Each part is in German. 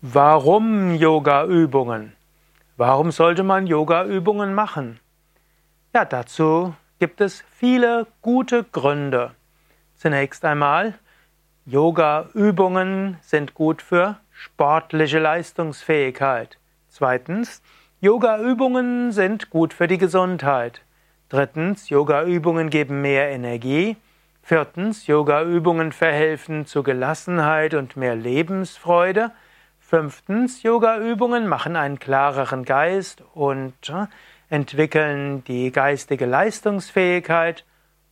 Warum Yoga-Übungen? Warum sollte man Yoga-Übungen machen? Ja, dazu gibt es viele gute Gründe. Zunächst einmal, Yoga-Übungen sind gut für sportliche Leistungsfähigkeit. Zweitens, Yoga-Übungen sind gut für die Gesundheit. Drittens, Yoga-Übungen geben mehr Energie. Viertens, Yoga-Übungen verhelfen zu Gelassenheit und mehr Lebensfreude. Fünftens, Yoga-Übungen machen einen klareren Geist und äh, entwickeln die geistige Leistungsfähigkeit.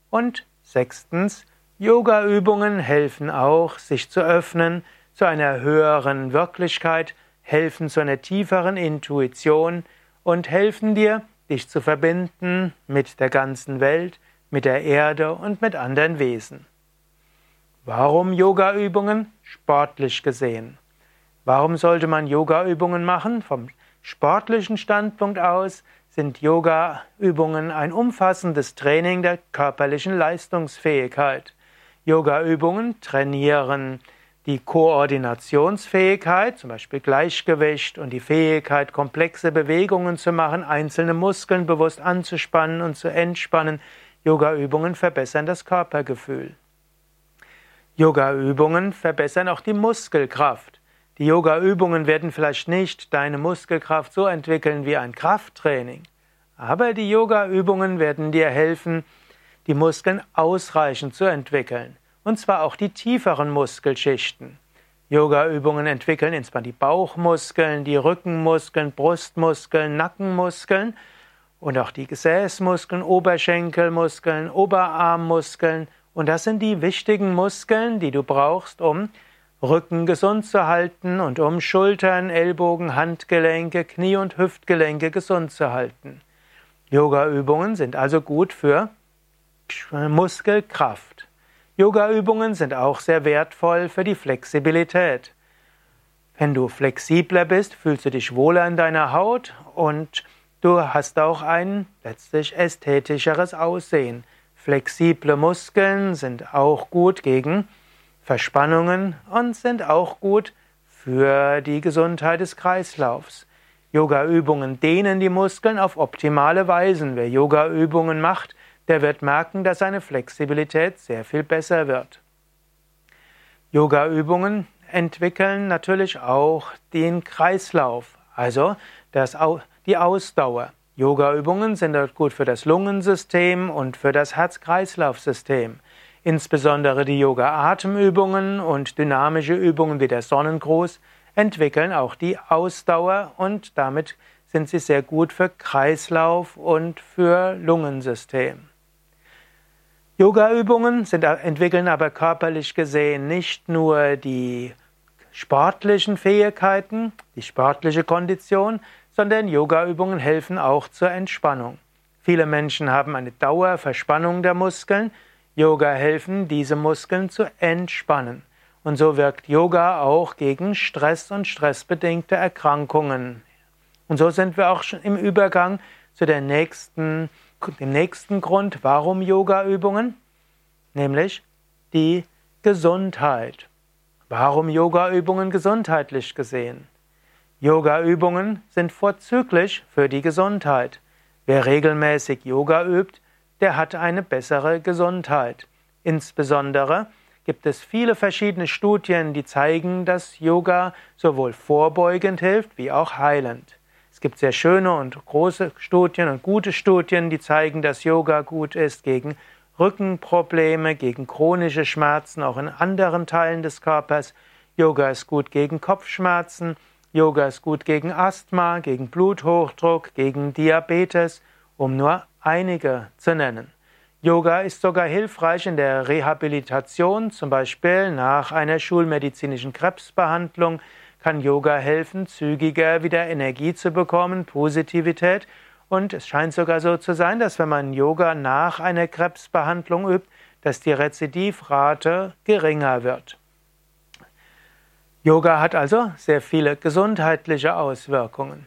Und sechstens, Yoga-Übungen helfen auch, sich zu öffnen zu einer höheren Wirklichkeit, helfen zu einer tieferen Intuition und helfen dir, dich zu verbinden mit der ganzen Welt, mit der Erde und mit anderen Wesen. Warum Yoga-Übungen? Sportlich gesehen. Warum sollte man Yoga-Übungen machen? Vom sportlichen Standpunkt aus sind Yoga-Übungen ein umfassendes Training der körperlichen Leistungsfähigkeit. Yoga-Übungen trainieren die Koordinationsfähigkeit, zum Beispiel Gleichgewicht und die Fähigkeit, komplexe Bewegungen zu machen, einzelne Muskeln bewusst anzuspannen und zu entspannen. Yoga-Übungen verbessern das Körpergefühl. Yoga-Übungen verbessern auch die Muskelkraft. Die Yoga-Übungen werden vielleicht nicht deine Muskelkraft so entwickeln wie ein Krafttraining, aber die Yoga-Übungen werden dir helfen, die Muskeln ausreichend zu entwickeln, und zwar auch die tieferen Muskelschichten. Yoga-Übungen entwickeln insbesondere die Bauchmuskeln, die Rückenmuskeln, Brustmuskeln, Nackenmuskeln und auch die Gesäßmuskeln, Oberschenkelmuskeln, Oberarmmuskeln. Und das sind die wichtigen Muskeln, die du brauchst, um Rücken gesund zu halten und um Schultern, Ellbogen, Handgelenke, Knie und Hüftgelenke gesund zu halten. Yoga-Übungen sind also gut für Muskelkraft. Yoga-Übungen sind auch sehr wertvoll für die Flexibilität. Wenn du flexibler bist, fühlst du dich wohler in deiner Haut und du hast auch ein letztlich ästhetischeres Aussehen. Flexible Muskeln sind auch gut gegen Verspannungen und sind auch gut für die Gesundheit des Kreislaufs. Yoga-Übungen dehnen die Muskeln auf optimale Weisen. Wer Yoga-Übungen macht, der wird merken, dass seine Flexibilität sehr viel besser wird. Yoga-Übungen entwickeln natürlich auch den Kreislauf, also das, die Ausdauer. Yoga-Übungen sind gut für das Lungensystem und für das Herz-Kreislauf-System. Insbesondere die Yoga-Atemübungen und dynamische Übungen wie der Sonnengruß entwickeln auch die Ausdauer und damit sind sie sehr gut für Kreislauf und für Lungensystem. Yoga-Übungen entwickeln aber körperlich gesehen nicht nur die sportlichen Fähigkeiten, die sportliche Kondition, sondern Yoga-Übungen helfen auch zur Entspannung. Viele Menschen haben eine Dauerverspannung der Muskeln, Yoga helfen, diese Muskeln zu entspannen. Und so wirkt Yoga auch gegen Stress und stressbedingte Erkrankungen. Und so sind wir auch schon im Übergang zu der nächsten, dem nächsten Grund, warum Yoga-Übungen, nämlich die Gesundheit. Warum Yoga-Übungen gesundheitlich gesehen? Yoga-Übungen sind vorzüglich für die Gesundheit. Wer regelmäßig Yoga übt, der hat eine bessere Gesundheit. Insbesondere gibt es viele verschiedene Studien, die zeigen, dass Yoga sowohl vorbeugend hilft wie auch heilend. Es gibt sehr schöne und große Studien und gute Studien, die zeigen, dass Yoga gut ist gegen Rückenprobleme, gegen chronische Schmerzen, auch in anderen Teilen des Körpers. Yoga ist gut gegen Kopfschmerzen. Yoga ist gut gegen Asthma, gegen Bluthochdruck, gegen Diabetes, um nur einige zu nennen. Yoga ist sogar hilfreich in der Rehabilitation, zum Beispiel nach einer schulmedizinischen Krebsbehandlung kann Yoga helfen, zügiger wieder Energie zu bekommen, Positivität. Und es scheint sogar so zu sein, dass wenn man Yoga nach einer Krebsbehandlung übt, dass die Rezidivrate geringer wird. Yoga hat also sehr viele gesundheitliche Auswirkungen.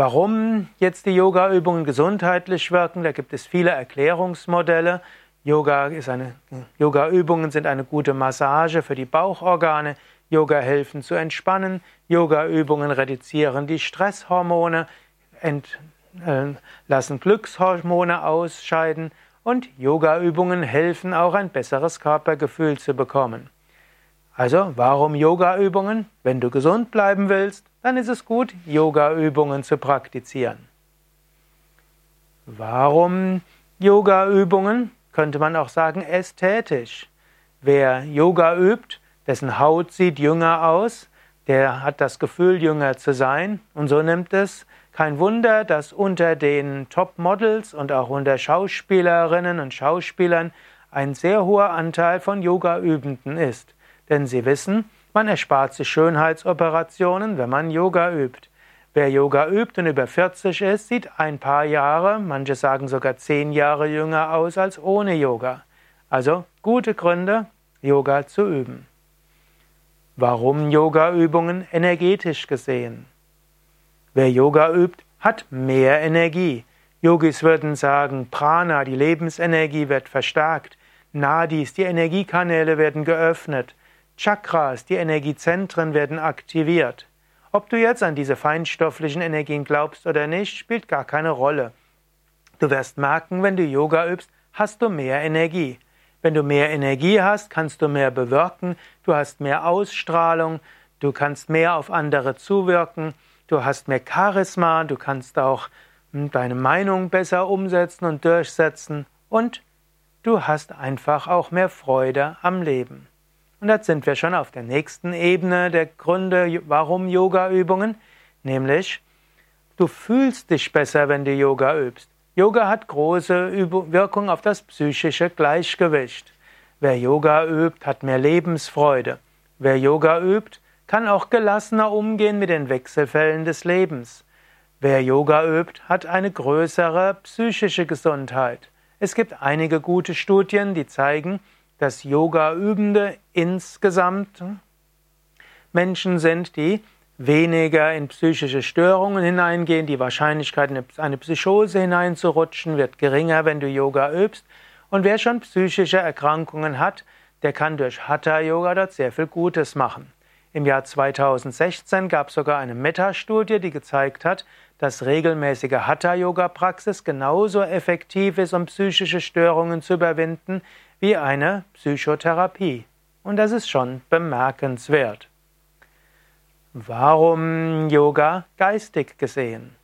Warum jetzt die Yoga-Übungen gesundheitlich wirken, da gibt es viele Erklärungsmodelle. Yoga Yoga-Übungen sind eine gute Massage für die Bauchorgane. Yoga helfen zu entspannen, Yoga-Übungen reduzieren die Stresshormone, ent, äh, lassen Glückshormone ausscheiden und Yoga-Übungen helfen auch ein besseres Körpergefühl zu bekommen. Also, warum Yoga-Übungen? Wenn du gesund bleiben willst, dann ist es gut, Yoga-Übungen zu praktizieren. Warum Yoga-Übungen? Könnte man auch sagen ästhetisch. Wer Yoga übt, dessen Haut sieht jünger aus, der hat das Gefühl, jünger zu sein. Und so nimmt es kein Wunder, dass unter den Top-Models und auch unter Schauspielerinnen und Schauspielern ein sehr hoher Anteil von Yoga-Übenden ist. Denn sie wissen, man erspart sich Schönheitsoperationen, wenn man Yoga übt. Wer Yoga übt und über 40 ist, sieht ein paar Jahre, manche sagen sogar zehn Jahre jünger aus als ohne Yoga. Also gute Gründe, Yoga zu üben. Warum Yoga-Übungen energetisch gesehen? Wer Yoga übt, hat mehr Energie. Yogis würden sagen, Prana, die Lebensenergie wird verstärkt. Nadis, die Energiekanäle werden geöffnet. Chakras, die Energiezentren werden aktiviert. Ob du jetzt an diese feinstofflichen Energien glaubst oder nicht, spielt gar keine Rolle. Du wirst merken, wenn du Yoga übst, hast du mehr Energie. Wenn du mehr Energie hast, kannst du mehr bewirken, du hast mehr Ausstrahlung, du kannst mehr auf andere zuwirken, du hast mehr Charisma, du kannst auch hm, deine Meinung besser umsetzen und durchsetzen und du hast einfach auch mehr Freude am Leben. Und jetzt sind wir schon auf der nächsten Ebene der Gründe, warum Yoga-Übungen, nämlich du fühlst dich besser, wenn du Yoga übst. Yoga hat große Wirkung auf das psychische Gleichgewicht. Wer Yoga übt, hat mehr Lebensfreude. Wer Yoga übt, kann auch gelassener umgehen mit den Wechselfällen des Lebens. Wer Yoga übt, hat eine größere psychische Gesundheit. Es gibt einige gute Studien, die zeigen, dass Yoga-Übende insgesamt Menschen sind, die weniger in psychische Störungen hineingehen. Die Wahrscheinlichkeit, in eine Psychose hineinzurutschen, wird geringer, wenn du Yoga übst. Und wer schon psychische Erkrankungen hat, der kann durch Hatha-Yoga dort sehr viel Gutes machen. Im Jahr 2016 gab es sogar eine Metastudie, die gezeigt hat, dass regelmäßige Hatha-Yoga-Praxis genauso effektiv ist, um psychische Störungen zu überwinden, wie eine Psychotherapie. Und das ist schon bemerkenswert. Warum Yoga geistig gesehen?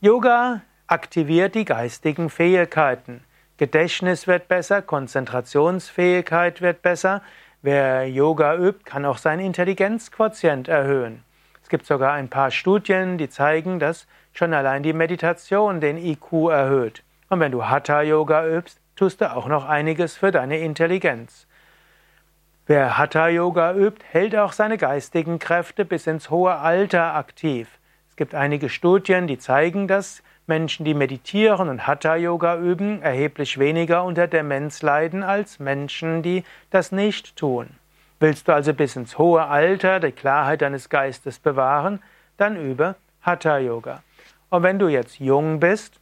Yoga aktiviert die geistigen Fähigkeiten. Gedächtnis wird besser, Konzentrationsfähigkeit wird besser. Wer Yoga übt, kann auch seinen Intelligenzquotient erhöhen. Es gibt sogar ein paar Studien, die zeigen, dass schon allein die Meditation den IQ erhöht. Und wenn du Hatha Yoga übst, tust du auch noch einiges für deine Intelligenz. Wer Hatha Yoga übt, hält auch seine geistigen Kräfte bis ins hohe Alter aktiv. Es gibt einige Studien, die zeigen, dass Menschen, die meditieren und Hatha Yoga üben, erheblich weniger unter Demenz leiden als Menschen, die das nicht tun. Willst du also bis ins hohe Alter die Klarheit deines Geistes bewahren, dann übe Hatha Yoga. Und wenn du jetzt jung bist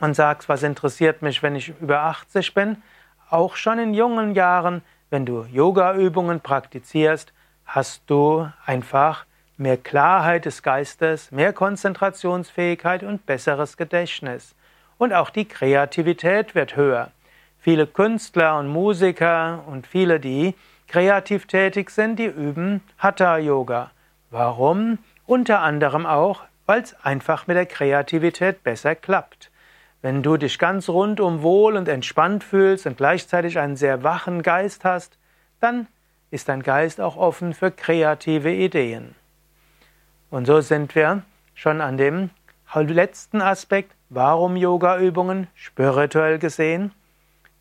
und sagst, was interessiert mich, wenn ich über 80 bin, auch schon in jungen Jahren, wenn du Yoga-Übungen praktizierst, hast du einfach mehr Klarheit des Geistes, mehr Konzentrationsfähigkeit und besseres Gedächtnis. Und auch die Kreativität wird höher. Viele Künstler und Musiker und viele, die kreativ tätig sind, die üben Hatha Yoga. Warum? Unter anderem auch, weil es einfach mit der Kreativität besser klappt. Wenn du dich ganz rundum wohl und entspannt fühlst und gleichzeitig einen sehr wachen Geist hast, dann ist dein Geist auch offen für kreative Ideen. Und so sind wir schon an dem letzten Aspekt, warum Yoga-Übungen spirituell gesehen.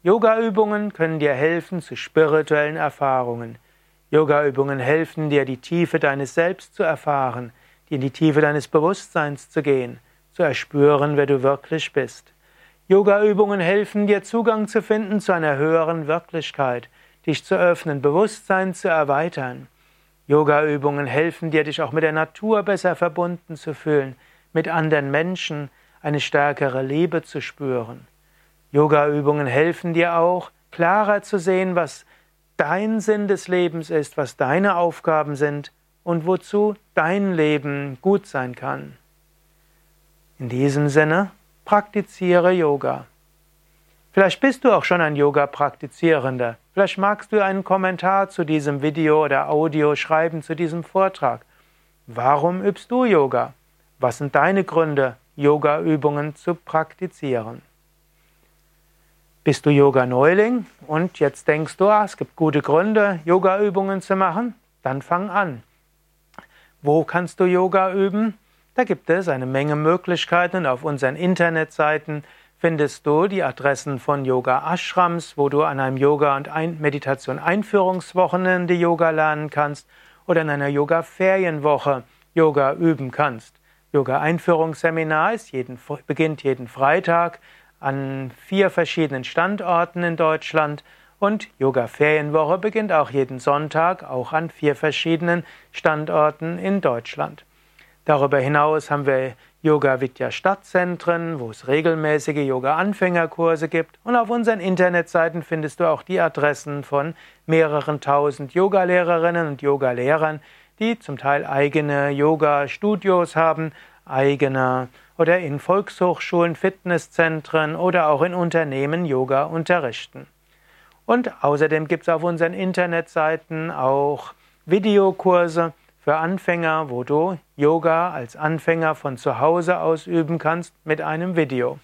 Yoga-Übungen können dir helfen zu spirituellen Erfahrungen. Yoga-Übungen helfen dir, die Tiefe deines Selbst zu erfahren, in die Tiefe deines Bewusstseins zu gehen zu erspüren, wer du wirklich bist. Yoga-Übungen helfen dir Zugang zu finden zu einer höheren Wirklichkeit, dich zu öffnen, Bewusstsein zu erweitern. Yoga-Übungen helfen dir, dich auch mit der Natur besser verbunden zu fühlen, mit anderen Menschen eine stärkere Liebe zu spüren. Yoga-Übungen helfen dir auch, klarer zu sehen, was dein Sinn des Lebens ist, was deine Aufgaben sind und wozu dein Leben gut sein kann. In diesem Sinne, praktiziere Yoga. Vielleicht bist du auch schon ein Yoga-Praktizierender. Vielleicht magst du einen Kommentar zu diesem Video oder Audio schreiben zu diesem Vortrag. Warum übst du Yoga? Was sind deine Gründe, Yoga-Übungen zu praktizieren? Bist du Yoga-Neuling und jetzt denkst du, ah, es gibt gute Gründe, Yoga-Übungen zu machen? Dann fang an. Wo kannst du Yoga üben? Da gibt es eine Menge Möglichkeiten auf unseren Internetseiten findest du die Adressen von Yoga Ashrams, wo du an einem Yoga- und Meditation Einführungswochenende Yoga lernen kannst oder in einer Yoga Ferienwoche Yoga üben kannst. Yoga Einführungsseminar ist jeden, beginnt jeden Freitag an vier verschiedenen Standorten in Deutschland und Yoga Ferienwoche beginnt auch jeden Sonntag auch an vier verschiedenen Standorten in Deutschland. Darüber hinaus haben wir Yoga Vidya Stadtzentren, wo es regelmäßige Yoga Anfängerkurse gibt und auf unseren Internetseiten findest du auch die Adressen von mehreren tausend Yogalehrerinnen und Yogalehrern, die zum Teil eigene Yoga Studios haben, eigene oder in Volkshochschulen, Fitnesszentren oder auch in Unternehmen Yoga unterrichten. Und außerdem gibt es auf unseren Internetseiten auch Videokurse, für Anfänger, wo du Yoga als Anfänger von zu Hause aus üben kannst mit einem Video.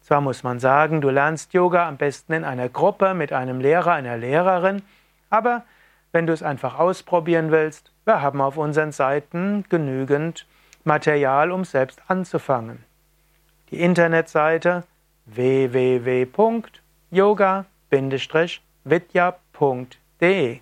Zwar muss man sagen, du lernst Yoga am besten in einer Gruppe mit einem Lehrer, einer Lehrerin, aber wenn du es einfach ausprobieren willst, wir haben auf unseren Seiten genügend Material, um selbst anzufangen. Die Internetseite www.yoga-vidya.de